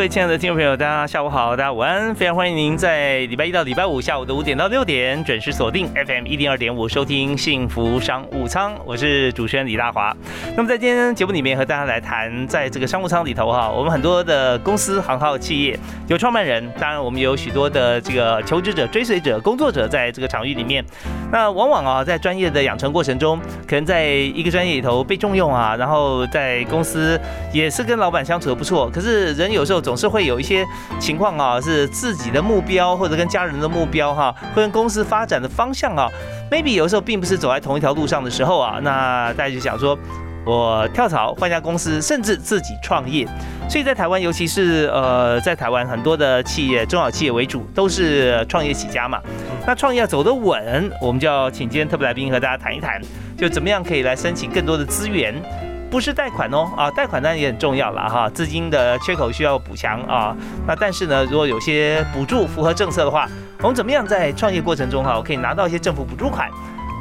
各位亲爱的听众朋友，大家下午好，大家午安，非常欢迎您在礼拜一到礼拜五下午的五点到六点准时锁定 FM 一零二点五收听幸福商务舱，我是主持人李大华。那么在今天节目里面和大家来谈，在这个商务舱里头哈，我们很多的公司、行号、企业有创办人，当然我们有许多的这个求职者、追随者、工作者在这个场域里面。那往往啊，在专业的养成过程中，可能在一个专业里头被重用啊，然后在公司也是跟老板相处的不错，可是人有时候。总是会有一些情况啊，是自己的目标或者跟家人的目标哈，会跟公司发展的方向啊，maybe 有时候并不是走在同一条路上的时候啊，那大家就想说，我跳槽换家公司，甚至自己创业。所以在台湾，尤其是呃，在台湾很多的企业，中小企业为主，都是创业起家嘛。那创业要走得稳，我们就要请今天特别来宾和大家谈一谈，就怎么样可以来申请更多的资源。不是贷款哦，啊，贷款当然也很重要了哈，资金的缺口需要补强啊。那但是呢，如果有些补助符合政策的话，我们怎么样在创业过程中哈，可以拿到一些政府补助款，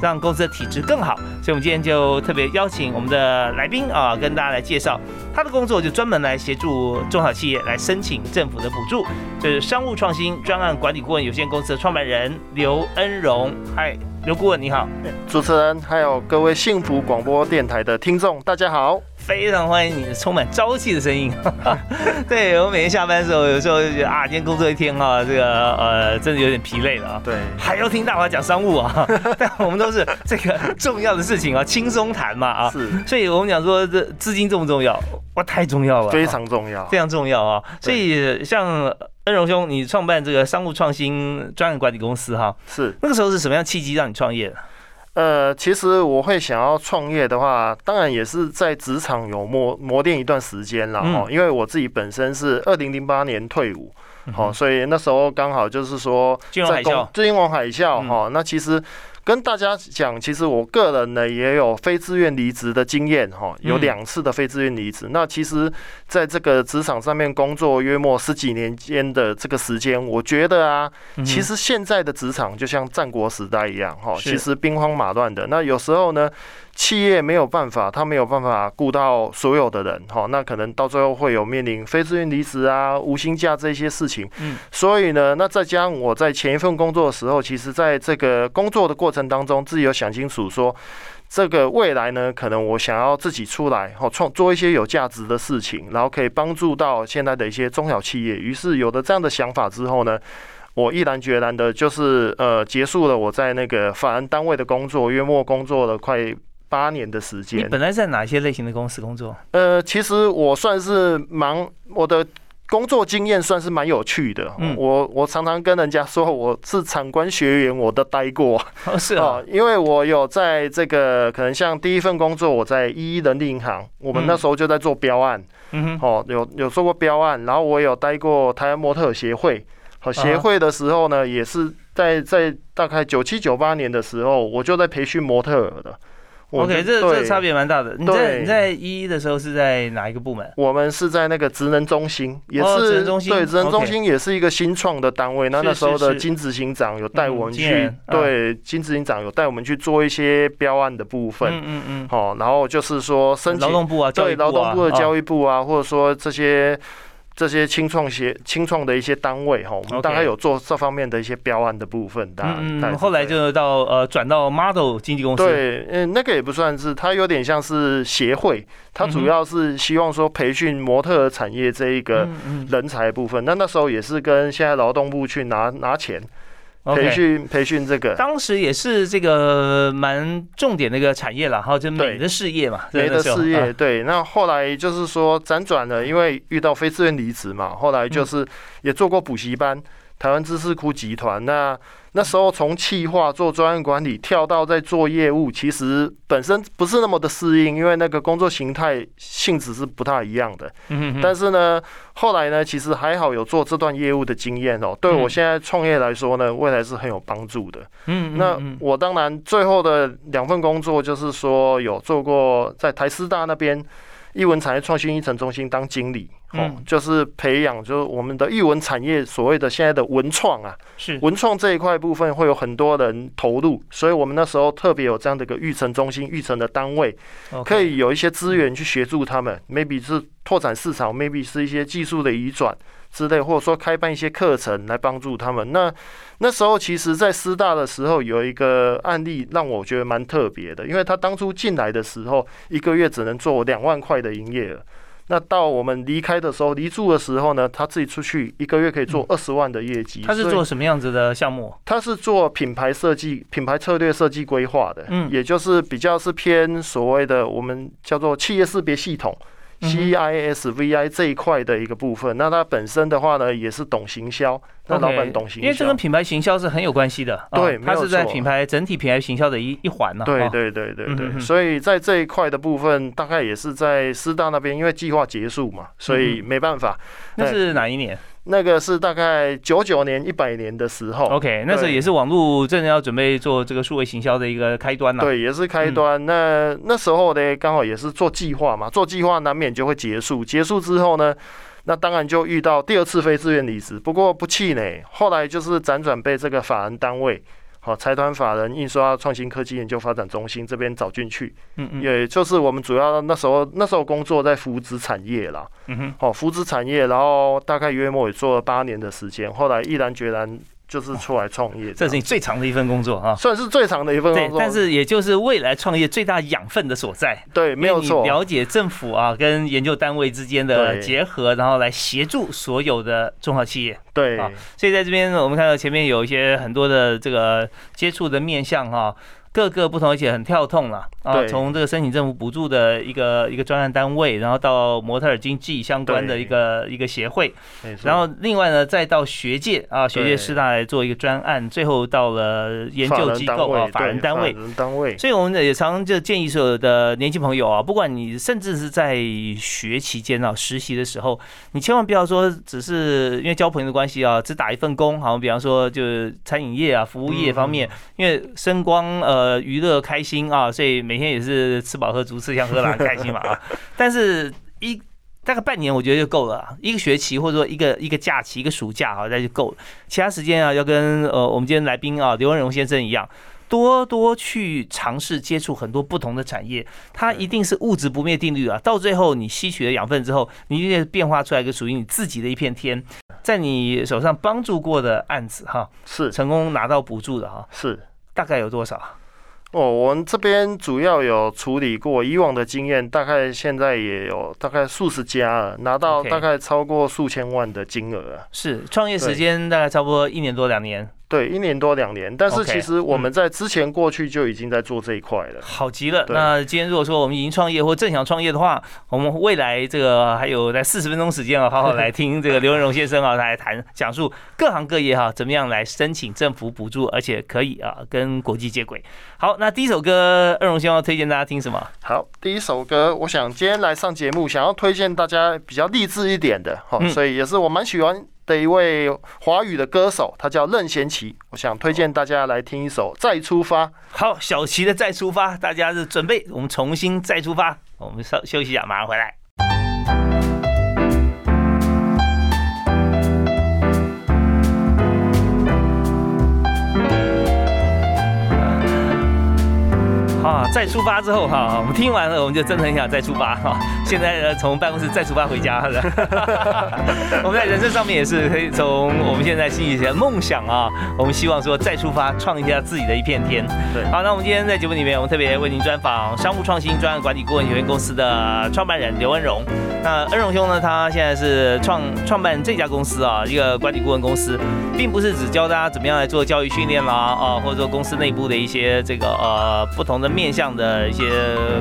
让公司的体质更好？所以，我们今天就特别邀请我们的来宾啊，跟大家来介绍他的工作，就专门来协助中小企业来申请政府的补助，就是商务创新专案管理顾问有限公司的创办人刘恩荣。嗨。刘顾问你好，主持人还有各位幸福广播电台的听众，大家好，非常欢迎你充满朝气的声音。对我每天下班的时候，有时候就觉得啊，今天工作一天哈，这个呃，真的有点疲累了啊。对，还要听大华讲商务啊，但我们都是这个重要的事情啊，轻松谈嘛啊。是，所以我们讲说这资金重不重要？哇，太重要了，非常重要，非常重要啊。所以像。恩荣兄，你创办这个商务创新专业管理公司哈？是那个时候是什么样契机让你创业的？呃，其实我会想要创业的话，当然也是在职场有磨磨练一段时间了哈。因为我自己本身是二零零八年退伍，好，所以那时候刚好就是说金融海啸，金融海啸哈。那其实。跟大家讲，其实我个人呢也有非自愿离职的经验哈，有两次的非自愿离职。那其实在这个职场上面工作约莫十几年间的这个时间，我觉得啊，其实现在的职场就像战国时代一样哈，其实兵荒马乱的。那有时候呢。企业没有办法，他没有办法顾到所有的人，哈，那可能到最后会有面临非自愿离职啊、无薪假这些事情。嗯，所以呢，那再加上我在前一份工作的时候，其实在这个工作的过程当中，自己有想清楚说，这个未来呢，可能我想要自己出来，哈，创做一些有价值的事情，然后可以帮助到现在的一些中小企业。于是有了这样的想法之后呢，我毅然决然的，就是呃，结束了我在那个法人单位的工作，月末工作了快。八年的时间，你本来在哪些类型的公司工作？呃，其实我算是蛮我的工作经验算是蛮有趣的。嗯，我我常常跟人家说我是产官学员，我都待过。是啊，因为我有在这个可能像第一份工作，我在一一人力银行，我们那时候就在做标案。嗯哼，哦，有有做过标案，然后我有待过台湾模特协会。好，协会的时候呢，也是在在大概九七九八年的时候，我就在培训模特儿的。OK，这这差别蛮大的。你在你在一的时候是在哪一个部门？我们是在那个职能中心，也是职能中心。对，职能中心也是一个新创的单位。那那时候的金执行长有带我们去，对，金执行长有带我们去做一些标案的部分。嗯嗯嗯。好，然后就是说申请劳动部啊，对，劳动部的教育部啊，或者说这些。这些清创协、清创的一些单位哈，我们大概有做这方面的一些标案的部分。嗯嗯。后来就到呃转到 Model 经纪公司。对，嗯，那个也不算是，它有点像是协会，它主要是希望说培训模特产业这一个人才部分。那那时候也是跟现在劳动部去拿拿钱。培训培训这个，当时也是这个蛮重点的一个产业了，哈，就美的事业嘛，美的事业。对，那后来就是说辗转了，因为遇到非自愿离职嘛，后来就是也做过补习班，台湾知识库集团。那那时候从企划做专案管理跳到在做业务，其实本身不是那么的适应，因为那个工作形态性质是不太一样的。嗯但是呢，后来呢，其实还好有做这段业务的经验哦，对我现在创业来说呢，未来是很有帮助的。嗯那我当然最后的两份工作就是说有做过在台师大那边艺文产业创新一层中心当经理，哦嗯，就是培养就是我们的艺文产业所谓的现在的文创啊，是文创这一块部分会有很多人投入，所以我们那时候特别有这样的一个育成中心、育成的单位，可以有一些资源去协助他们，maybe 是拓展市场，maybe 是一些技术的移转之类，或者说开办一些课程来帮助他们。那那时候其实，在师大的时候有一个案例让我觉得蛮特别的，因为他当初进来的时候，一个月只能做两万块的营业额。那到我们离开的时候，离住的时候呢，他自己出去一个月可以做二十万的业绩。他是做什么样子的项目？他是做品牌设计、品牌策略设计规划的，嗯也就是比较是偏所谓的我们叫做企业识别系统。嗯哼 CIS、VI 这一块的一个部分，那他本身的话呢，也是懂行销，那老板懂行销，因为这跟品牌行销是很有关系的。啊对它是在品牌整体品牌行销的一一环呢。啊对对对对对，所以在这一块的部分，大概也是在师大那边，因为计划结束嘛，所嗯以没办法。那是哪一年那个是大概九九年、一百年的时候？OK，那时候也是网络正要准备做这个数位行销的一个开端了。对，也是开端。那那时候呢，刚好也是做计划嘛，做计划难免就会结束。结束之后呢，那当然就遇到第二次非自愿离职。不过不气馁，后来就是辗转被这个法人单位，好财团法人印刷创新科技研究发展中心这边找进去，嗯嗯也就是我们主要那时候那时候工作在福祉产业啦，嗯哼，好，福祉产业，然后大概约莫也做了八年的时间，后来毅然决然就是出来创业，这是你最长的一份工作啊。算是最长的一份工，作。对但是也就是未来创业最大养分的所在。对，没有错你，了解政府啊跟研究单位之间的结合，然后来协助所有的中小企业。对啊所以在这边呢，我们看到前面有一些很多的这个接触的面向哈、各个不同，而且很跳痛了啊！从这个申请政府补助的一个一个专案单位，然后到模特儿经济相关的一个一个协会，然后另外呢，再到学界啊，学界师大来做一个专案，最后到了研究机构啊，法人单位。法。人单位，所以我们也常常就建议所有的年轻朋友啊，不管你甚至是在学期间啊实习的时候，你千万不要说只是因为交朋友的关系啊，只打一份工，好像比方说就是餐饮业啊、服务业方面，因为声光呃娱乐开心啊，所以每天也是吃饱喝足、吃香喝辣很开心嘛啊。但是一大概半年我觉得就够了啊，一个学期或者说一个一个假期、一个暑假啊，那就够了。其他时间啊，要跟呃我们今天来宾啊刘文荣先生一样。多多去尝试接触很多不同的产业，它一定是物质不灭定律啊。到最后你吸取了养分之后，你就变化出来一个属于你自己的一片天。在你手上帮助过的案子哈，是成功拿到补助的哈，是。大概有多少？哦，我们这边主要有处理过以往的经验，大概现在也有大概数十家了，拿到大概超过数千万的金额啊。是创业时间大概差不多一年多两年，对，一年多两年，但是其实我们在之前过去就已经在做这一块了。好极了。那今天如果说我们已经创业或正想创业的话，我们未来这个还有在四十分钟时间啊，好好来听这个刘文荣先生啊来谈讲述各行各业哈、怎么样来申请政府补助，而且可以啊跟国际接轨。好，那第一首歌，二荣希望推荐大家听什么？好，第一首歌，我想今天来上节目，想要推荐大家比较励志一点的，哈、嗯所以也是我蛮喜欢的一位华语的歌手，他叫任贤齐。我想推荐大家来听一首《再出发》。好，小齐的再出发，大家是准备我们重新再出发。我们稍休息一下，马上回来。啊，再出发之后哈，我们听完了，我们就真的很想再出发哈。现在呢，从办公室再出发回家了。我们在人生上面也是可以从我们现在心里的梦想啊，我们希望说再出发，创一下自己的一片天。对好，那我们今天在节目里面，我们特别为您专访商务创新专案管理顾问有限公司的创办人刘恩荣。那恩荣兄呢，他现在是创创办这家公司啊，一个管理顾问公司，并不是只教大家怎么样来做教育训练啦啊，或者说公司内部的一些这个呃不同的面向的一些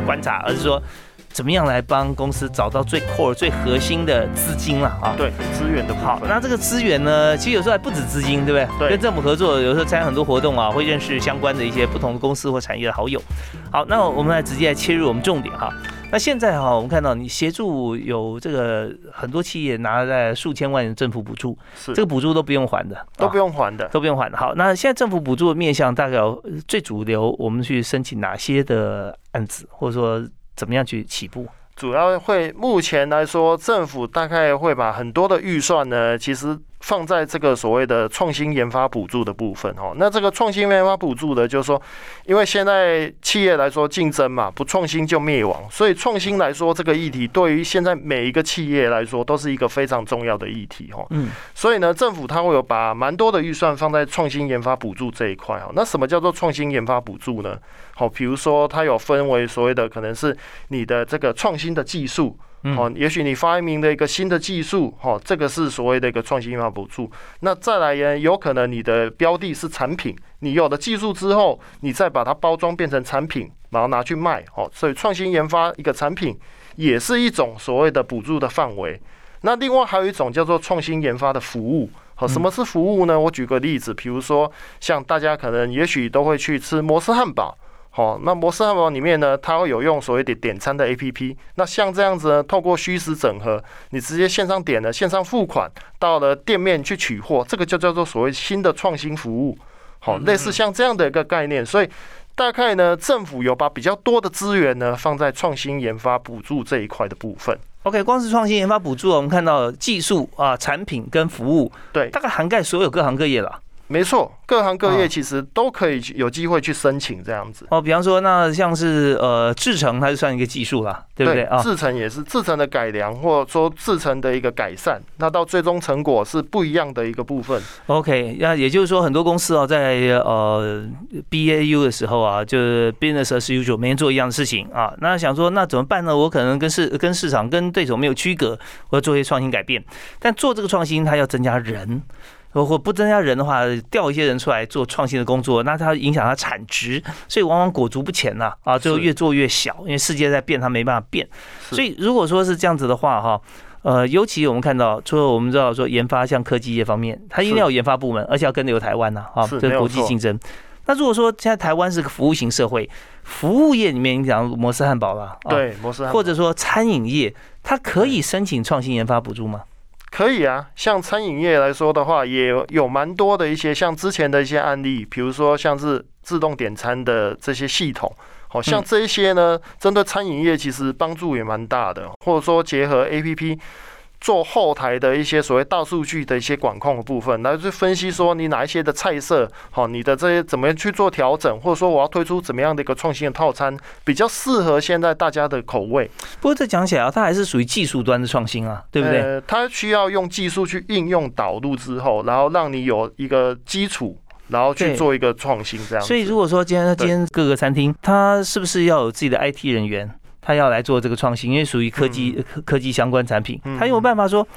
观察，而是说。怎么样来帮公司找到最 core、最核心的资金了啊？对，资源的部分。好，那这个资源呢，其实有时候还不止资金，对不对？对。跟政府合作，有时候参加很多活动啊，会认识相关的一些不同的公司或产业的好友。好，那我们来直接来切入我们重点哈。那现在哈，我们看到你协助有这个很多企业拿在数千万政府补助，是这个补助都不用还的，都不用还的，都不用还。好，那现在政府补助的面向大概有最主流，我们去申请哪些的案子，或者说怎么样去起步？主要会目前来说，政府大概会把很多的预算呢，其实放在这个所谓的创新研发补助的部分哦。那这个创新研发补助的，就是说，因为现在企业来说竞争嘛，不创新就灭亡，所以创新来说这个议题对于现在每一个企业来说都是一个非常重要的议题哦。嗯。所以呢，政府它会有把蛮多的预算放在创新研发补助这一块哦。那什么叫做创新研发补助呢？好，比如说它有分为所谓的可能是你的这个创新的技术，好，也许你发明的一个新的技术，哈，这个是所谓的一个创新研发补助。那再来呢，有可能你的标的是产品，你有了技术之后，你再把它包装变成产品，然后拿去卖，哦，所以创新研发一个产品也是一种所谓的补助的范围。那另外还有一种叫做创新研发的服务，好，什么是服务呢？我举个例子，比如说像大家可能也许都会去吃摩斯汉堡。哦，那摩斯汉堡里面呢，它会有用所谓的点餐的 APP。那像这样子呢，透过虚实整合，你直接线上点了，线上付款，到了店面去取货，这个就叫做所谓新的创新服务。好，类似像这样的一个概念。所以大概呢，政府有把比较多的资源呢放在创新研发补助这一块的部分。OK，光是创新研发补助，我们看到技术啊、产品跟服务，对，大概涵盖所有各行各业了。没错，各行各业其实都可以有机会去申请这样子哦。比方说，那像是呃制成，它就算一个技术啦，对不对啊？制成也是制成的改良，或者说制成的一个改善，那到最终成果是不一样的一个部分。OK，那也就是说，很多公司哦，在呃 BAU 的时候啊，就是 business as usual，每天做一样的事情啊。那想说，那怎么办呢？我可能跟市跟市场跟对手没有区隔，我要做一些创新改变。但做这个创新，它要增加人。如果不增加人的话，调一些人出来做创新的工作，那它影响它产值，所以往往裹足不前呐啊，最后越做越小，因为世界在变，它没办法变。所以如果说是这样子的话哈，呃，尤其我们看到，除了我们知道说研发像科技业方面，它一定要有研发部门，而且要跟得有台湾呐啊，这是国际竞争。那如果说现在台湾是个服务型社会，服务业里面你讲摩斯汉堡了，对，摩斯汉，或者说餐饮业，它可以申请创新研发补助吗？可以啊，像餐饮业来说的话，也有蛮多的一些像之前的一些案例，比如说像是自动点餐的这些系统，好像这一些呢，针对餐饮业其实帮助也蛮大的，或者说结合 A P P。做后台的一些所谓大数据的一些管控的部分，来去分析说你哪一些的菜色，好，你的这些怎么样去做调整，或者说我要推出怎么样的一个创新的套餐，比较适合现在大家的口味。不过这讲起来啊，它还是属于技术端的创新啊，对不对？它需要用技术去应用导入之后，然后让你有一个基础，然后去做一个创新这样。所以如果说今天今天各个餐厅，它是不是要有自己的 IT 人员？他要来做这个创新，因为属于科技科科技相关产品，他有办法说，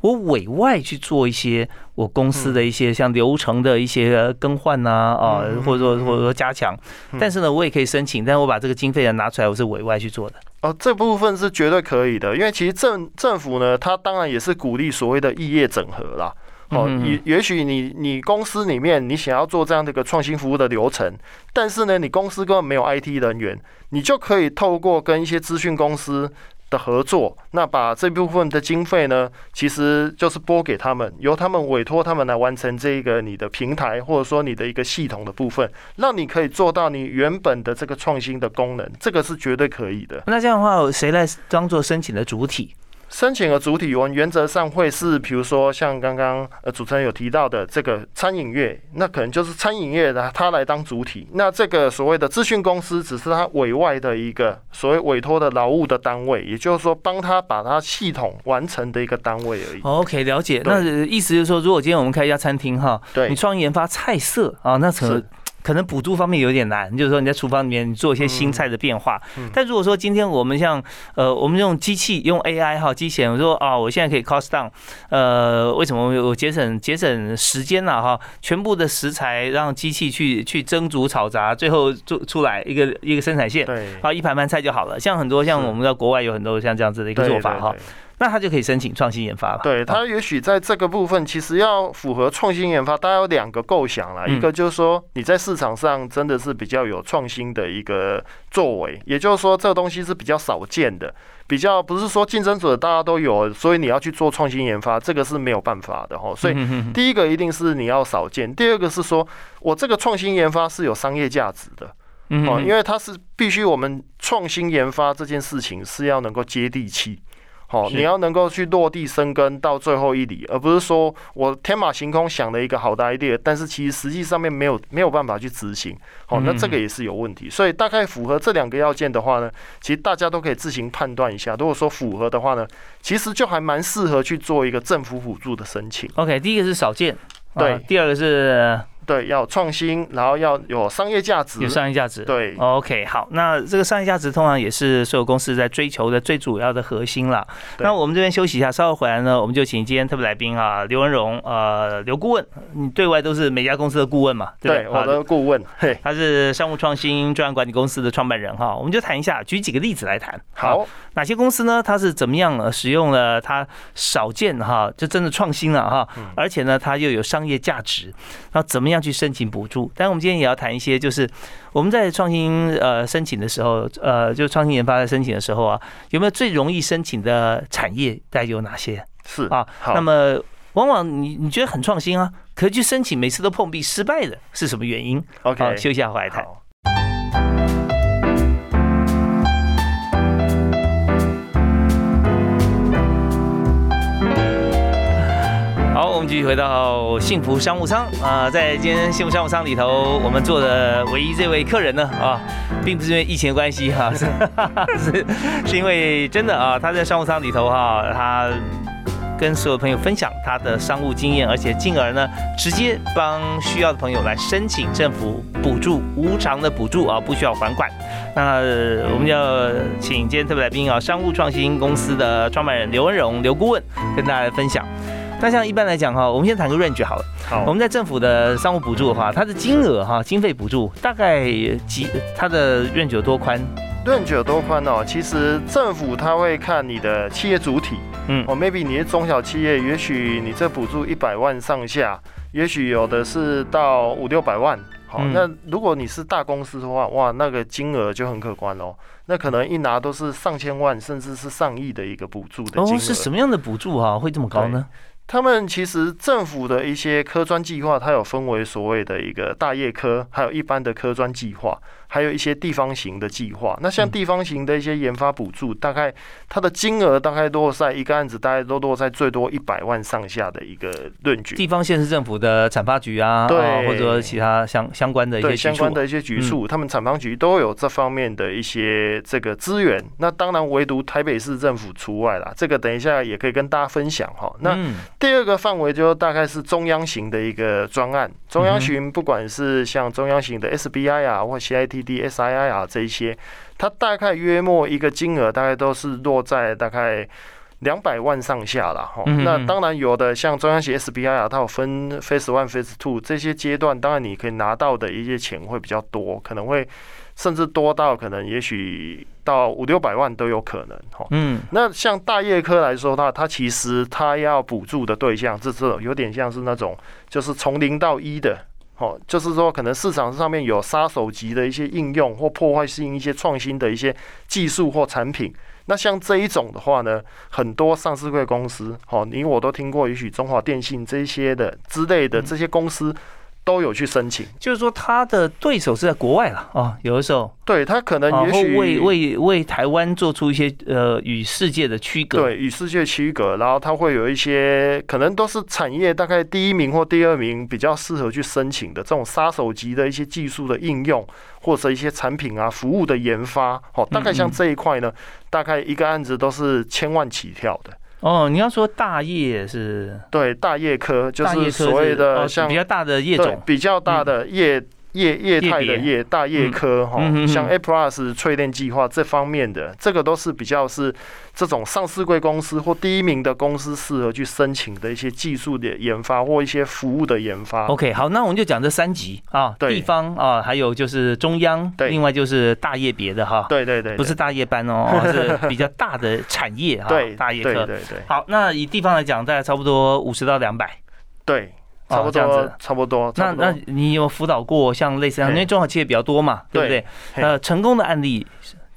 我委外去做一些我公司的一些像流程的一些更换呐啊，或者说或者说加强，但是呢，我也可以申请，但是我把这个经费呢拿出来，我是委外去做的。哦，这部分是绝对可以的，因为其实政政府呢，它当然也是鼓励所谓的异业整合啦。哦，也也许你你公司里面你想要做这样的一个创新服务的流程，但是呢，你公司根本没有 IT 人员，你就可以透过跟一些资讯公司的合作，那把这部分的经费呢，其实就是拨给他们，由他们委托他们来完成这个你的平台或者说你的一个系统的部分，让你可以做到你原本的这个创新的功能，这个是绝对可以的。那这样的话，谁来当做申请的主体？申请的主体，我原则上会是，比如说像刚刚呃主持人有提到的这个餐饮业，那可能就是餐饮业的他来当主体，那这个所谓的资讯公司只是他委外的一个所谓委托的劳务的单位，也就是说帮他把他系统完成的一个单位而已。OK，了解。那意思就是说，如果今天我们开一家餐厅哈，对，你创意研发菜色啊，那成。可能补助方面有点难，就是说你在厨房里面做一些新菜的变化。但如果说今天我们像呃，我们用机器用 AI 哈，机器人我说啊，我现在可以 cost down，呃，为什么我节省节省时间了哈？全部的食材让机器去去蒸煮炒炸，最后做出来一个一个生产线，对，啊，一盘盘菜就好了。像很多像我们在国外有很多像这样子的一个做法哈。那他就可以申请创新研发了。对他也许在这个部分，其实要符合创新研发，大概有两个构想了。一个就是说，你在市场上真的是比较有创新的一个作为，也就是说，这个东西是比较少见的，比较不是说竞争者大家都有，所以你要去做创新研发，这个是没有办法的哈。所以第一个一定是你要少见，第二个是说我这个创新研发是有商业价值的，哦，因为它是必须我们创新研发这件事情是要能够接地气。好，你要能够去落地生根到最后一里，而不是说我天马行空想了一个好的 idea，但是其实实际上面没有没有办法去执行。好，那这个也是有问题。所以大概符合这两个要件的话呢，其实大家都可以自行判断一下。如果说符合的话呢，其实就还蛮适合去做一个政府辅助的申请。OK，第一个是少见，对，第二个是。对，要创新，然后要有商业价值，有商业价值。对，OK，好，那这个商业价值通常也是所有公司在追求的最主要的核心了。那我们这边休息一下，稍后回来呢，我们就请今天特别来宾啊，刘文荣，呃，刘顾问，你对外都是每家公司的顾问嘛？对，我的顾问，嘿，他是商务创新专案管理公司的创办人哈，我们就谈一下，举几个例子来谈。好，哪些公司呢？它是怎么样使用了它少见哈，就真的创新了哈，而且呢，它又有商业价值，那怎么样去申请补助？但我们今天也要谈一些，就是我们在创新呃申请的时候，呃，就创新研发在申请的时候啊，有没有最容易申请的产业？大概有哪些？是啊，那么往往你你觉得很创新啊，可是去申请每次都碰壁失败的是什么原因？OK，休息下回来谈。继续回到幸福商务舱啊，在今天幸福商务舱里头，我们坐的唯一这位客人呢啊，并不是因为疫情的关系哈，是 是因为真的啊，他在商务舱里头哈，他跟所有朋友分享他的商务经验，而且进而呢，直接帮需要的朋友来申请政府补助，无偿的补助啊，不需要还款。那我们要请今天特别来宾啊，商务创新公司的创办人刘文荣刘顾问跟大家分享。那像一般来讲哈，我们先谈个 range 好了。好，我们在政府的商务补助的话，它的金额哈，经费补助大概几，它的 range 有多宽？range 有多宽哦？其实政府他会看你的企业主体，嗯，哦，maybe 你是中小企业，也许你这补助一百万上下，也许有的是到五六百万。好，那如果你是大公司的话，哇，那个金额就很可观哦。那可能一拿都是上千万，甚至是上亿的一个补助的金额。哦，是什么样的补助啊？会这么高呢？他们其实政府的一些科专计划，它有分为所谓的一个大业科，还有一般的科专计划。还有一些地方型的计划，那像地方型的一些研发补助，大概它的金额大概落在一个案子，大概都落在最多一百万上下的一个论据。地方县市政府的产发局啊，对，或者说其他相相关的一些相关的一些局处，他们产发局都有这方面的一些这个资源。那当然唯独台北市政府除外啦，这个等一下也可以跟大家分享哈。那第二个范围就大概是中央型的一个专案，中央型不管是像中央型的 SBI 啊或 CIT。D S I I 啊，这一些，它大概约莫一个金额，大概都是落在大概两百万上下啦哈。那当然有的像中央型 S B I 啊，它有分 Phase One、Phase Two 这些阶段，当然你可以拿到的一些钱会比较多，可能会甚至多到可能也许到五六百万都有可能哈。嗯，那像大业科来说，它它其实它要补助的对象，这是有点像是那种就是从零到一的。哦，就是说，可能市场上面有杀手级的一些应用或破坏性一些创新的一些技术或产品。那像这一种的话呢，很多上市贵公司，哦，你我都听过，也许中华电信这些的之类的这些公司。都有去申请，就是说他的对手是在国外了啊，有的时候。对他可能也许为为为台湾做出一些呃与世界的区隔，对与世界区隔，然后他会有一些可能都是产业大概第一名或第二名比较适合去申请的这种杀手级的一些技术的应用或者一些产品啊服务的研发，哦，大概像这一块呢，大概一个案子都是千万起跳的。哦，你要说大叶是？对，大叶科就是所谓的像比较大的叶种，比较大的业液液态的液液大叶科哈像 A Plus 淬炼计划这方面的，这个都是比较是这种上市贵公司或第一名的公司适合去申请的一些技术的研发或一些服务的研发。OK，好，那我们就讲这三级啊，地方啊，还有就是中央，另外就是大业别的哈，对对对，不是大夜班哦，是比较大的产业哈，对大业科。对对对好，那以地方来讲，大概差不多五十到两百。对，差不多差不多。那那你有辅导过像类似这样，因为中小企业比较多嘛，对不对？呃，成功的案例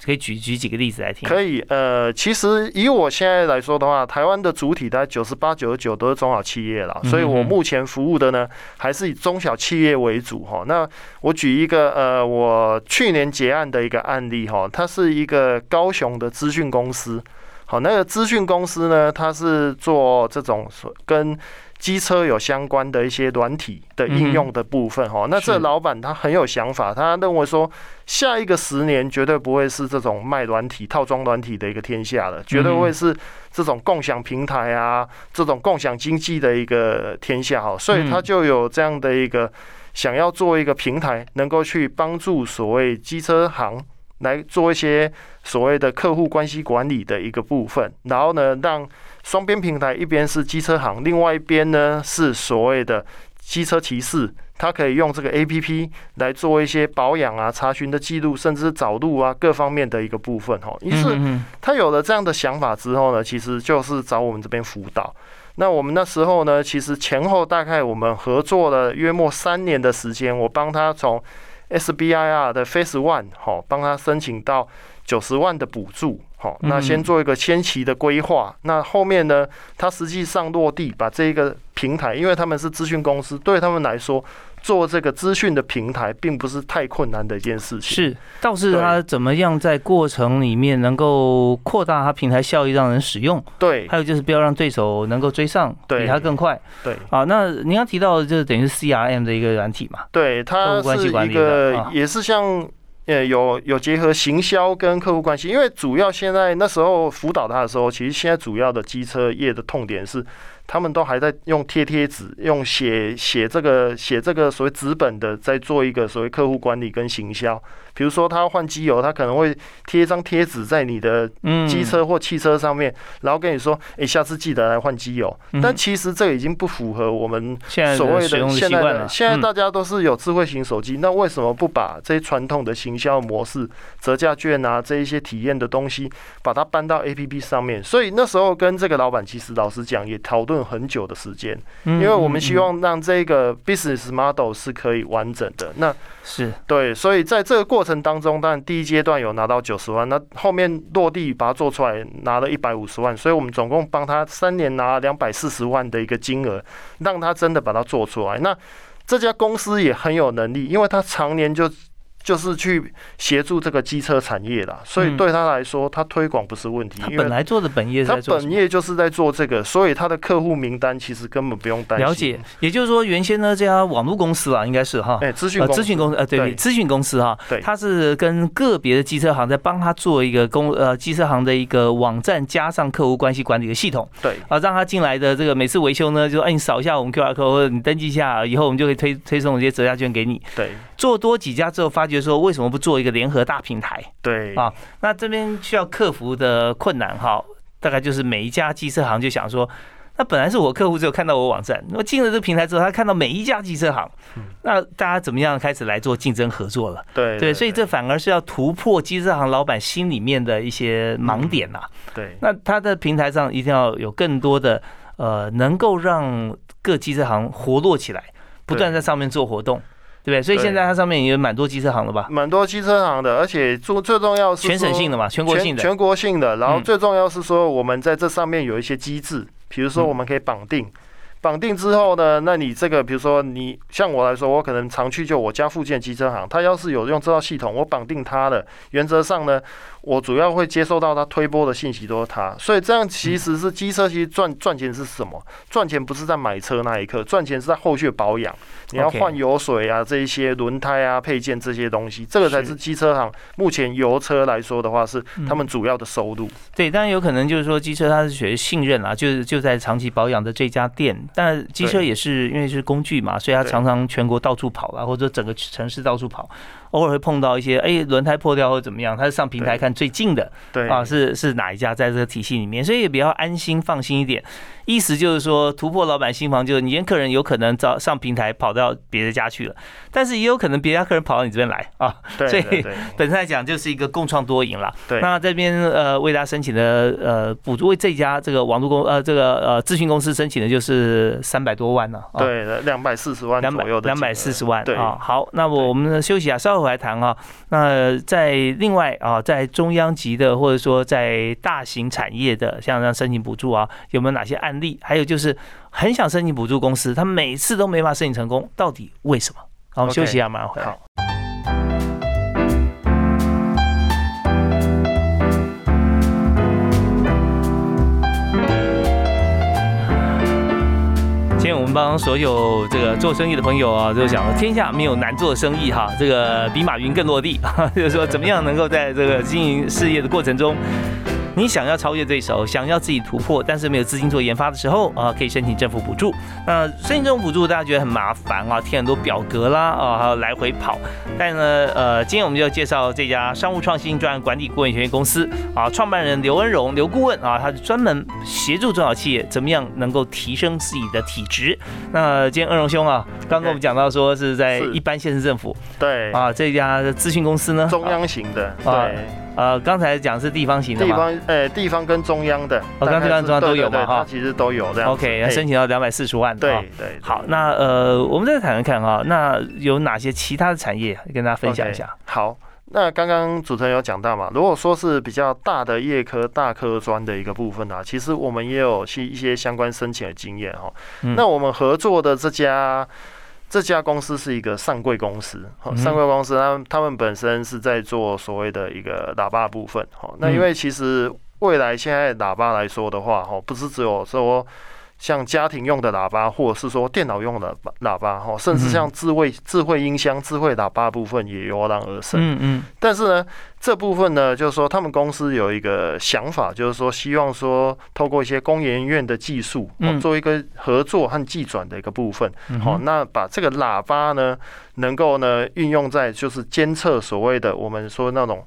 可以举举几个例子来听。可以，呃，其实以我现在来说的话，台湾的主体大概九十八、九十九都是中小企业了，所以我目前服务的呢，还是以中小企业为主哈。那我举一个呃，我去年结案的一个案例哈，它是一个高雄的资讯公司，好，那个资讯公司呢，它是做这种跟机车有相关的一些软体的应用的部分哈、那这老板他很有想法，他认为说下一个十年绝对不会是这种卖软体、套装软体的一个天下了，绝对会是这种共享平台啊，这种共享经济的一个天下哈，所以他就有这样的一个想要做一个平台，能够去帮助所谓机车行来做一些所谓的客户关系管理的一个部分，然后呢，让双边平台一边是机车行，另外一边呢是所谓的机车骑士，他可以用这个 A P P 来做一些保养啊、查询的记录，甚至是找路啊各方面的一个部分哈。于是他有了这样的想法之后呢，其实就是找我们这边辅导。那我们那时候呢，其实前后大概我们合作了约莫三年的时间，我帮他从 SBIR 的 Phase One 好，帮他申请到九十万的补助，好，那先做一个先期的规划。那后面呢，他实际上落地，把这一个平台，因为他们是资讯公司，对他们来说，做这个资讯的平台并不是太困难的一件事情。是，倒是他怎么样在过程里面能够扩大他平台效益，让人使用，对还有就是不要让对手能够追上，对比他更快。对啊，那您刚提到的就是等于是 CRM 的一个软体嘛？对，客它是一个啊也是像。呃，有有结合行销跟客户关系，因为主要现在那时候辅导他的时候，其实现在主要的机车业的痛点是，他们都还在用贴贴纸，用写写这个写这个所谓纸本的，在做一个所谓客户管理跟行销。比如说他要换机油，他可能会贴一张贴纸在你的嗯，机车或汽车上面，然后跟你说，诶，下次记得来换机油。嗯但其实这已经不符合我们所谓的现在的现在嗯大家都是有智慧型手机，那为什么不把这些传统的行销模式、折价券啊这一些体验的东西，把它搬到 A P P 上面？所以那时候跟这个老板，其实老实讲也讨论很久的时间，嗯因为我们希嗯望让这个 business model 是可以完整的。那是对，所以在这个过程当中，当然第一阶段有拿到九十万，那后面落地把它做出来，拿了一百五十万，所以我们总共帮他三年拿两百四十万的一个金额，让他真的把它做出来。那这家公司也很有能力，因为他常年就就是去协助这个机车产业啦，所以嗯。对他来说，他推广不是问题他，本来做的本业是他在做？本业就是在做这个，所以他的客户名单其实根本不用担心。了解，也就是说，原先呢这家网络公司啊，应该是哈，哎，资讯呃，公咨询公司，呃，对咨询公司哈，对。它是跟个别的机车行在帮他做一个公呃机车行的一个网站，加上客户关系管理的系统对。啊，让他进来的这个每次维修呢，就说哎，你扫一下我们 QR code，或者你登记一下，以后我们就可以推推送一些折价券给你。对。做多几家之后，发觉说为什么不做一个联合大平台？对啊那这边需要克服的困难哈，大概就是每一家机车行就想说。那本来是我客户只有看到我网站，我进了这个平台之后，他看到每一家机车行，那大家怎么样开始来做竞争合作了？对对，所以这反而是要突破机车行老板心里面的一些盲点呐、对那他的平台上一定要有更多的呃，能够让各机车行活络起来，不断在上面做活动，对不对？所以现在它上面也有蛮多机车行了吧？蛮多机车行的，而且最最重要是全省性的嘛，全国性的。全国性的，然后嗯最重要是说我们在这上面有一些机制，比如说嗯我们可以绑定。绑定之后呢，那你这个比如说你像我来说，我可能常去就我家附近的机车行，他要是有用这套系统，我绑定它的，原则上呢，我主要会接收到他推播的信息都是他，所以这样其实是机车其实赚赚钱是什么？赚钱不是在买车那一刻，赚钱是在后续保养，你要换油水啊，这一些轮胎啊、配件这些东西，这个才是是机车行目前油车来说的话是他们主要的收入。对，当然有可能就是说机车它是属于信任啦，就是就在长期保养的这家店但机车也是因为是工具嘛，所以它常常全国到处跑啊，或者整个城市到处跑，偶尔会碰到一些哎轮胎破掉或者怎么样，他是上平台看最近的对。啊，是是哪一家在这个体系里面，所以也比较安心放心一点。意思就是说，突破老板心房，就是你今天客人有可能找上平台跑到别的家去了，但是也有可能别家客人跑到你这边来啊，对所以 本身来讲就是一个共创多赢啦。对。那这边呃为大家申请的呃补助，为这家这个网络公呃这个呃咨询公司申请的就是三百多万呢、啊。对，两百四十万两百左右的两百四十万对。啊，好，那我我们休息一下，稍后回来谈啊。那在另外啊，在中央级的或者说在大型产业的，像这样申请补助啊，有没有哪些案例？还有就是很想申请补助公司，他每次都没法申请成功，到底为什么？好，我们休息一下，马上回来。帮所有这个做生意的朋友啊，就讲了天下没有难做的生意哈，这个比马云更落地，就是说怎么样能够在这个经营事业的过程中。你想要超越对手，想要自己突破，但是没有资金做研发的时候啊，可以申请政府补助。那申请政府补助，大家觉得很麻烦啊，填很多表格啦啊，还要来回跑。但呢，呃，今天我们就要介绍这家商务创新专案管理顾问有限公司啊，创办人刘恩荣刘顾问啊，他是专门协助中小企业怎么样能够提升自己的体质。那今天恩荣兄啊，刚跟我们讲到说是在一般县市政府对，啊，这家的咨询公司呢，中央型的，啊对，呃，刚才讲是地方型的。地方呃地方跟中央的，哦刚刚地方中央都有嘛哈其实都有这样。OK，嘿申请到两百四十万。对啊对，对好，那呃，我们再谈谈看啊，那有哪些其他的产业跟大家分享一下好，那刚刚主持人有讲到嘛，如果说是比较大的业科、大科专的一个部分啊，其实我们也有去一些相关申请的经验哈。嗯那我们合作的这家。这家公司是一个上柜公司，上柜公司，他们他们本身是在做所谓的一个喇叭部分，哈。那因为其实未来现在喇叭来说的话，哈，不是只有说像家庭用的喇叭，或者是说电脑用的喇叭，哈，甚至像智慧智慧音箱、智慧喇叭部分也油然而生。嗯嗯但是呢，这部分呢，就是说他们公司有一个想法，就是说希望说透过一些工研院的技术，做一个合作和技转的一个部分。嗯，好、哼那把这个喇叭呢，能够呢运用在就是监测所谓的我们说那种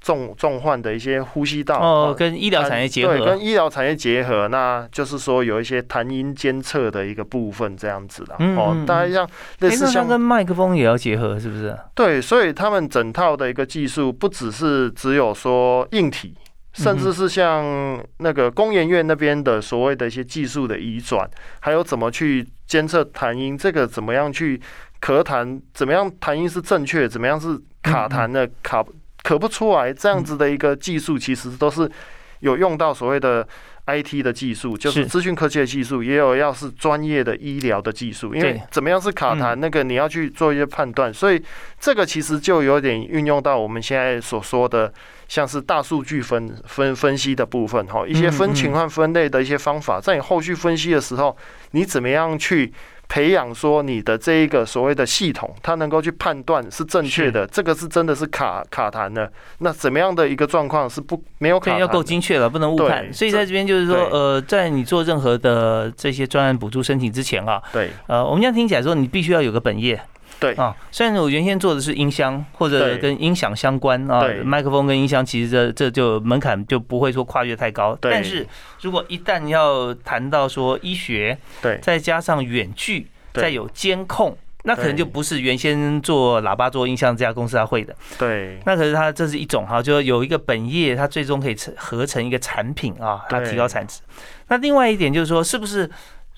重重患的一些呼吸道哦，跟医疗产业结合对，合跟，医疗产业结合，那就是说有一些痰音监测的一个部分这样子的。哦大概像类似像跟麦克风也要结合，是不是？对，所以他们整套的一个技术不只是只有说硬体。甚至是像那个工研院那边的所谓的一些技术的移转，还有怎么去监测痰音，这个怎么样去咳痰，怎么样痰音是正确，怎么样是卡痰的卡咳不出来，这样子的一个技术，其实都是有用到所谓的 IT 的技术，就是。是资讯科技的技术，也有要是专业的医疗的技术，因为怎么样是卡痰，那个你要去做一些判断，所以这个其实就有点运用到我们现在所说的，像是大数据分分分析的部分哈，一些分情况分类的一些方法，在你后续分析的时候，你怎么样去培养说你的这一个所谓的系统，它能够去判断是正确的，这个是真的是卡卡痰的，那怎么样的一个状况是不没有卡对，要够？精确了，不能误判。所以在这边就是说，呃，在你做任何的这些专案补助申请之前啊，对。呃，我们这样听起来说，你必须要有个本业对啊。虽然我原先做的是音箱或者跟音响相关啊，麦克风跟音箱，其实这这就门槛就不会说跨越太高。但是如果一旦要谈到说医学，对再加上远距，对再有监控。那可能就不是原先做喇叭、做音箱这家公司他会的，对那可是它这是一种哈，就有一个本业，它最终可以成合成一个产品啊，它提高产值。那另外一点就是说，是不是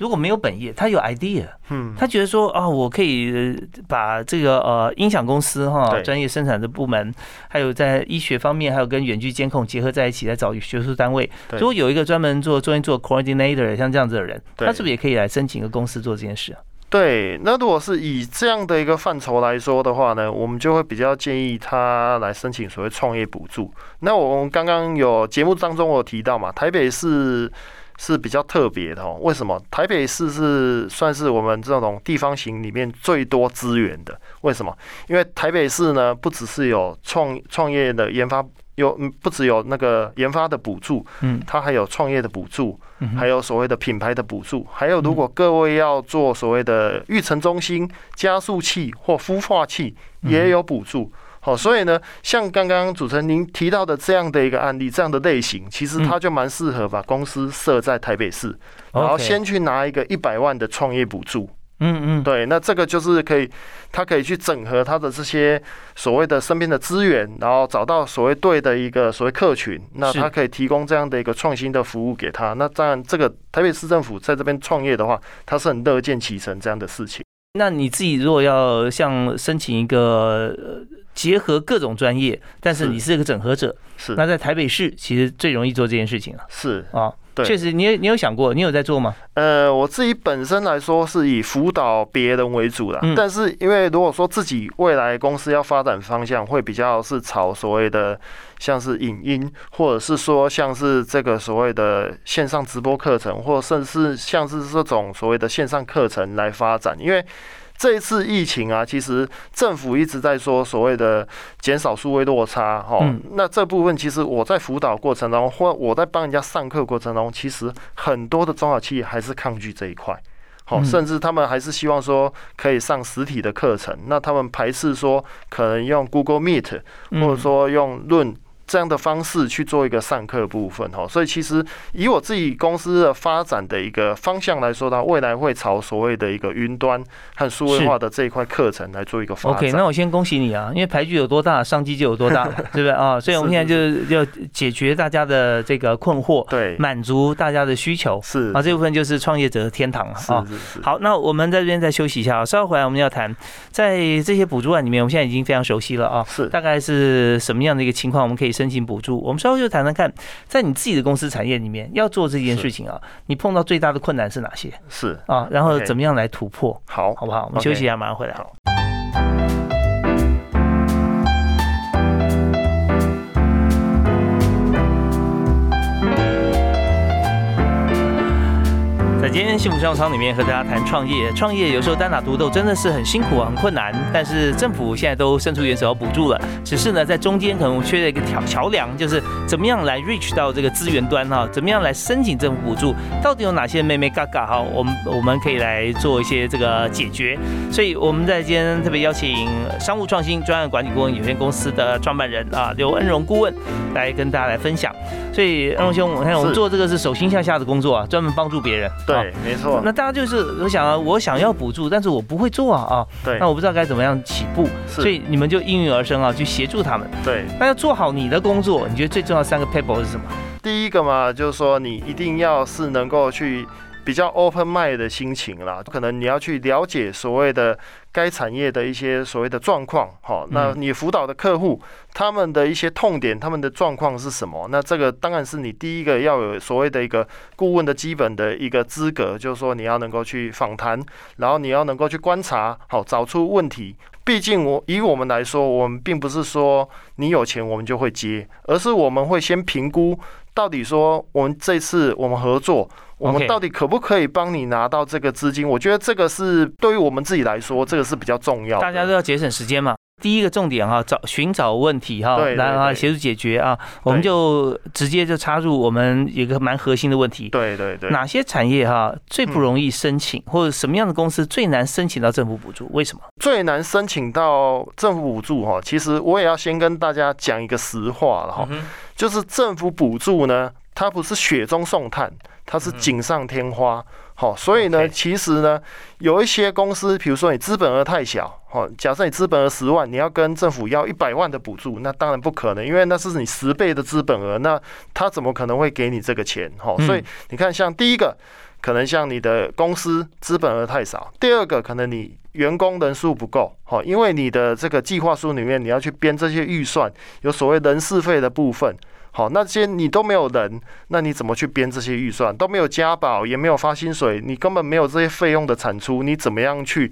如果没有本业，他有 idea，嗯，他觉得说啊，我可以呃把这个呃音响公司哈专业生产的部门，还有在医学方面，还有跟远距监控结合在一起，来找学术单位。对如果有一个专门做中间做 coordinator 像这样子的人，他是不是也可以来申请一个公司做这件事啊？对，那如果是以这样的一个范畴来说的话呢，我们就会比较建议他来申请所谓创业补助。那我们刚刚有节目当中我有提到嘛，台北市是比较特别的哦。为什么？台北市是算是我们这种地方型里面最多资源的。为什么？因为台北市呢，不只是有创创业的研发。有嗯不只有那个研发的补助，嗯它还有创业的补助，嗯还有所谓的品牌的补助，还有如果各位要做所谓的育成中心、加速器或孵化器，嗯也有补助。好，所以呢，像刚刚主持人您提到的这样的一个案例，这样的类型，其实它就蛮适合把公司设在台北市，然后先去拿一个一百万的创业补助。嗯嗯对，那这个就是可以，他可以去整合他的这些所谓的身边的资源，然后找到所谓对的一个所谓客群，那他可以提供这样的一个创新的服务给他。那当然，这个台北市政府在这边创业的话，他是很乐见其成这样的事情。那你自己如果要像申请一个呃结合各种专业，但是是。你是一个整合者，是。那在台北市其实最容易做这件事情了。是，啊。对确实，你有你有想过，你有在做吗？呃，我自己本身来说是以辅导别人为主的，嗯但是因为如果说自己未来公司要发展方向，会比较是朝所谓的像是影音，或者是说像是这个所谓的线上直播课程，或甚至是像是这种所谓的线上课程来发展，因为。这一次疫情啊，其实政府一直在说所谓的减少数位落差，哈、嗯那这部分其实我在辅导过程中，或我在帮人家上课过程中，其实很多的中小企业还是抗拒这一块。好，嗯甚至他们还是希望说可以上实体的课程，那他们排斥说可能用 Google Meet 嗯或者说用论这样的方式去做一个上课部分哈，所以其实以我自己公司的发展的一个方向来说呢，未来会朝所谓的一个云端和数位化的这一块课程来做一个发展。OK，那我先恭喜你啊，因为牌局有多大，商机就有多大，对不对 啊？所以我们现在就是要解决大家的这个困惑，对。满足大家的需求是。啊，这部分就是创业者的天堂啊。是是。是，好，那我们在这边再休息一下啊，稍后回来我们要谈，在这些补助案里面，我们现在已经非常熟悉了啊，是。大概是什么样的一个情况，我们可以申请补助。我们稍后就谈谈看，在你自己的公司产业里面要做这件事情啊，你碰到最大的困难是哪些是啊？然后怎么样来突破，好好不好？我们休息一下，马上回来。今天幸福商务舱里面和大家谈创业，创业有时候单打独斗真的是很辛苦啊，很困难。但是政府现在都伸出援手要补助了，只是呢在中间可能缺了一个桥桥梁，就是怎么样来 reach 到这个资源端哈，怎么样来申请政府补助，到底有哪些妹妹嘎嘎哈，我们我们可以来做一些这个解决。所以我们在今天特别邀请商务创新专案管理顾问有限公司的创办人啊刘恩荣顾问来跟大家来分享。所以恩荣兄，我看我们做这个是手心向下的工作啊，专门帮助别人。对对，没错，那大家就是我想啊，我想要补助，但是我不会做啊啊，对那我不知道该怎么样起步，所以你们就应运而生啊，去协助他们。对。那要做好你的工作，你觉得最重要三个 paper 是什么？第一个嘛，就是说你一定要是能够去比较 open mind 的心情啦，可能你要去了解所谓的该产业的一些所谓的状况，好，那你辅导的客户他们的一些痛点，他们的状况是什么？那这个当然是你第一个要有所谓的一个顾问的基本的一个资格，就是说你要能够去访谈，然后你要能够去观察，好，找出问题。毕竟我以我们来说，我们并不是说你有钱我们就会接，而是我们会先评估到底说我们这次我们合作，我们到底可不可以帮你拿到这个资金？我觉得这个是对于我们自己来说，这个是比较重要的。大家都要节省时间嘛。第一个重点哈，找寻找问题哈，对对对然后协助解决啊，我们就直接就插入我们有一个蛮核心的问题。对对对，哪些产业哈最不容易申请，或者什么样的公司最难申请到政府补助？为什么？最难申请到政府补助哈，其实我也要先跟大家讲一个实话了哈，嗯哼就是政府补助呢，它不是雪中送炭，它是锦上添花。好，所以呢其实呢，有一些公司，比如说你资本额太小，好，假设你资本额十万，你要跟政府要一百万的补助，那当然不可能，因为那是你十倍的资本额，那他怎么可能会给你这个钱？好，所以嗯你看，像第一个，可能像你的公司资本额太少；第二个，可能你员工人数不够，好，因为你的这个计划书里面你要去编这些预算，有所谓人事费的部分。好，那些你都没有人，那你怎么去编这些预算？都没有加保，也没有发薪水，你根本没有这些费用的产出，你怎么样去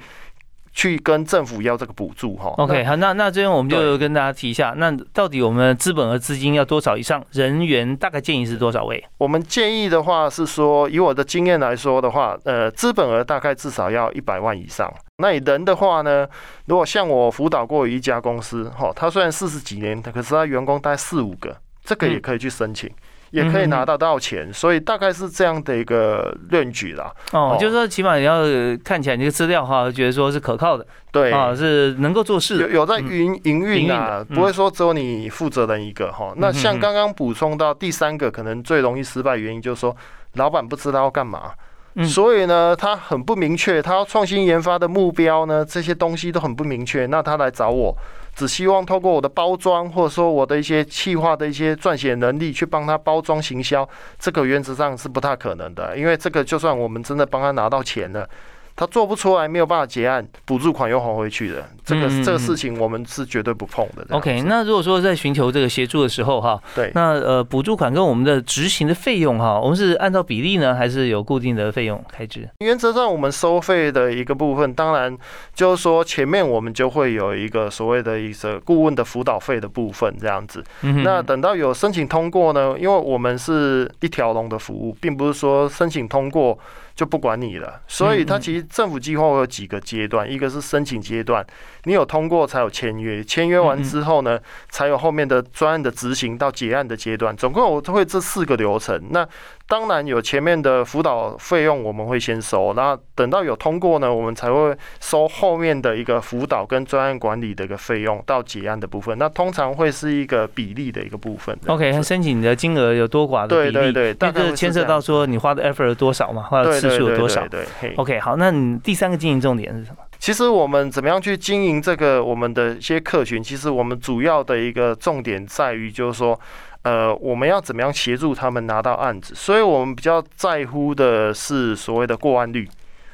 去跟政府要这个补助哈。OK，好，那那这边我们就跟大家提一下，那到底我们资本和资金要多少以上？人员大概建议是多少位？我们建议的话是说，以我的经验来说的话，呃，资本额大概至少要一百万以上。那你人的话呢，如果像我辅导过一家公司，哈，他虽然四十几年，可是他员工大概四五个，这个也可以去申请。也可以拿得到钱，所以大概是这样的一个论据啦。哦，哦就是说起码你要看起来你这个资料哈，觉得说是可靠的对，啊，是能够做事的。有有在嗯营营营运运啊，嗯不会说只有你负责人一个哈。那像刚刚补充到第三个，可能最容易失败原因就是说，老板不知道要干嘛。嗯所以呢，他很不明确，他要创新研发的目标呢，这些东西都很不明确。那他来找我，只希望透过我的包装，或者说我的一些气化的一些撰写能力，去帮他包装行销，这个原则上是不太可能的。因为这个，就算我们真的帮他拿到钱了，他做不出来，没有办法结案，补助款又还回去的，这个这个事情我们是绝对不碰的。OK，那如果说在寻求这个协助的时候哈，对。那呃补助款跟我们的执行的费用哈，我们是按照比例呢，还是有固定的费用开支？原则上，我们收费的一个部分，当然就是说前面我们就会有一个所谓的一个顾问的辅导费的部分，这样子。嗯那等到有申请通过呢，因为我们是一条龙的服务，并不是说申请通过就不管你了，所以它其实政府计划会有几个阶段，一个是申请阶段，你有通过才有签约，签约完之后呢，才有后面的专案的执行到结案的阶段，总共我会这四个流程。那当然有前面的辅导费用我们会先收，那等到有通过呢，我们才会收后面的一个辅导跟专案管理的一个费用到结案的部分。那通常会是一个比例的一个部分。OK，子申请的金额有多寡的比例，对对对，因大概牵涉到说你花的 effort 有多少嘛，花的次数有多少对。OK，好，那你第三个经营重点是什么？其实我们怎么样去经营这个我们的一些客群，其实我们主要的一个重点在于，就是说，呃，我们要怎么样协助他们拿到案子，所以我们比较在乎的是所谓的过案率。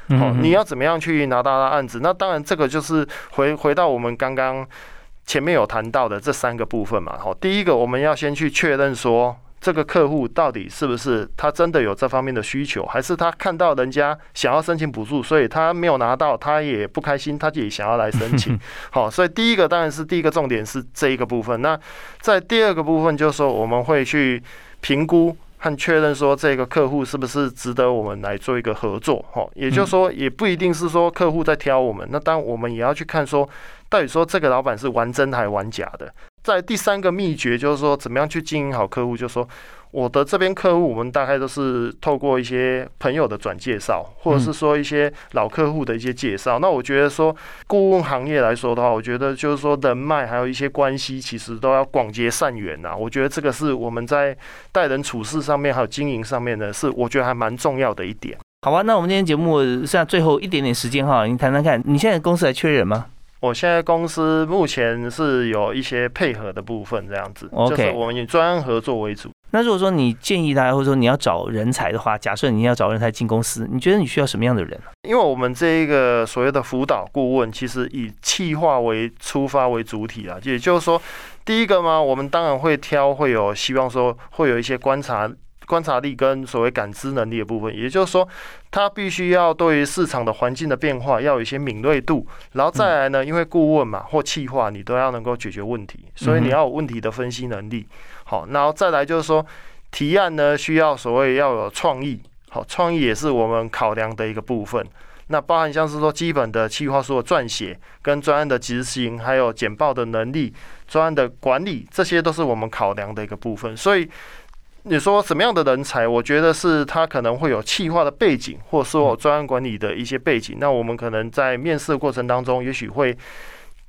哦，嗯你要怎么样去拿到他案子？那当然，这个就是回回到我们刚刚前面有谈到的这三个部分嘛。好，第一个我们要先去确认说。这个客户到底是不是他真的有这方面的需求，还是他看到人家想要申请补助，所以他没有拿到，他也不开心，他也想要来申请。好，所以第一个当然是第一个重点是这一个部分。那在第二个部分就是说，我们会去评估和确认说这个客户是不是值得我们来做一个合作。哈，也就是说，也不一定是说客户在挑我们，那当然我们也要去看说，到底说这个老板是玩真还玩假的。在第三个秘诀就是说，怎么样去经营好客户，就是说。我的这边客户，我们大概都是透过一些朋友的转介绍，或者是说一些老客户的一些介绍。那我觉得说，顾问行业来说的话，我觉得就是说人脉还有一些关系，其实都要广结善缘呐。我觉得这个是我们在待人处事上面还有经营上面呢，是我觉得还蛮重要的一点。好吧，那我们今天节目剩下最后一点点时间哈，你谈谈看，你现在公司还缺人吗？我现在公司目前是有一些配合的部分，这样子 OK 就是我们以专案合作为主。那如果说你建议大家，或者说你要找人才的话，假设你要找人才进公司，你觉得你需要什么样的人？因为我们这一个所谓的辅导顾问，其实以企划为出发为主体啊，也就是说，第一个嘛，我们当然会挑，会有希望说会有一些观察。观察力跟所谓感知能力的部分，也就是说，他必须要对于市场的环境的变化要有一些敏锐度，然后再来呢，因为顾问嘛或企划，你都要能够解决问题，所以你要有问题的分析能力。好，然后再来就是说，提案呢需要所谓要有创意，好，创意也是我们考量的一个部分。那包含像是说基本的企划书的撰写、跟专案的执行，还有简报的能力、专案的管理，这些都是我们考量的一个部分。所以你说什么样的人才？我觉得是他可能会有企划的背景，或者说专案管理的一些背景。那我们可能在面试的过程当中，也许会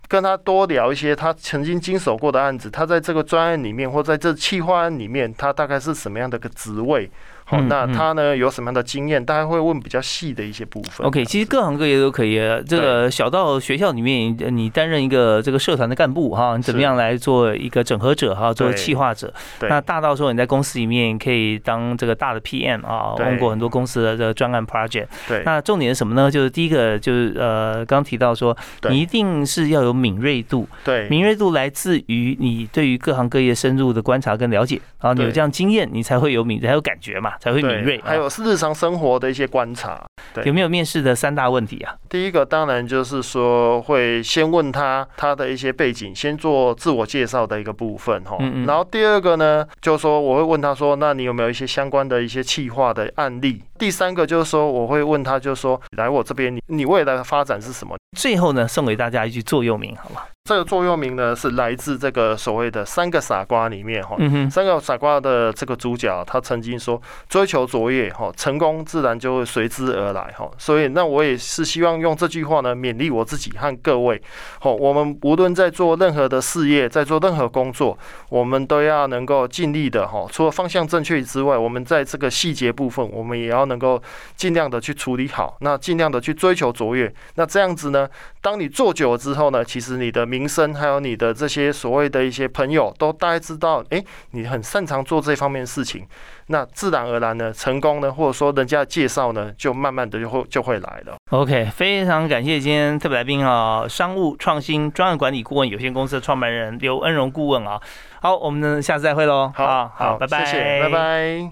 跟他多聊一些他曾经经手过的案子，他在这个专案里面或在这企划案里面，他大概是什么样的个职位？好，嗯那嗯他呢有什么样的经验？大家会问比较细的一些部分。OK，其实各行各业都可以。这个小到学校里面，呃你担任一个这个社团的干部哈，你怎么样来做一个整合者哈，做对企划者？对那大到说你在公司里面可以当这个大的 PM 啊，对问过很多公司的这个专案 project。对，那重点是什么呢？就是第一个就是呃，刚提到说，你一定是要有敏锐度，对敏锐度来自于你对于各行各业深入的观察跟了解，然后你有这样经验，你才会有敏才有感觉嘛。嘛，才会敏锐。还有是日常生活的一些观察。有没有面试的三大问题啊？第一个当然就是说会先问他他的一些背景，先做自我介绍的一个部分哈。然后第二个呢，就是说我会问他说，那你有没有一些相关的一些企划的案例？第三个就是说我会问他，就是说来我这边，你你未来的发展是什么？最后呢，送给大家一句座右铭，好吗？这个座右铭呢，是来自这个所谓的三个傻瓜里面哈。三个傻瓜的这个主角，他曾经说：“追求卓越，哈，成功自然就会随之而来，哈。”所以，那我也是希望用这句话呢，勉励我自己和各位。好，我们无论在做任何的事业，在做任何工作，我们都要能够尽力的哈。除了方向正确之外，我们在这个细节部分，我们也要能够尽量的去处理好。那尽量的去追求卓越。那这样子呢，当你做久了之后呢，其实你的。名声还有你的这些所谓的一些朋友，都大概知道，哎，你很擅长做这方面的事情，那自然而然呢，成功呢，或者说人家的介绍呢，就慢慢的就会就会来了。OK，非常感谢今天特别来宾啊，商务创新专案管理顾问有限公司的创办人刘恩荣顾问啊。好，我们下次再会喽。好，好，拜拜，谢谢，拜拜。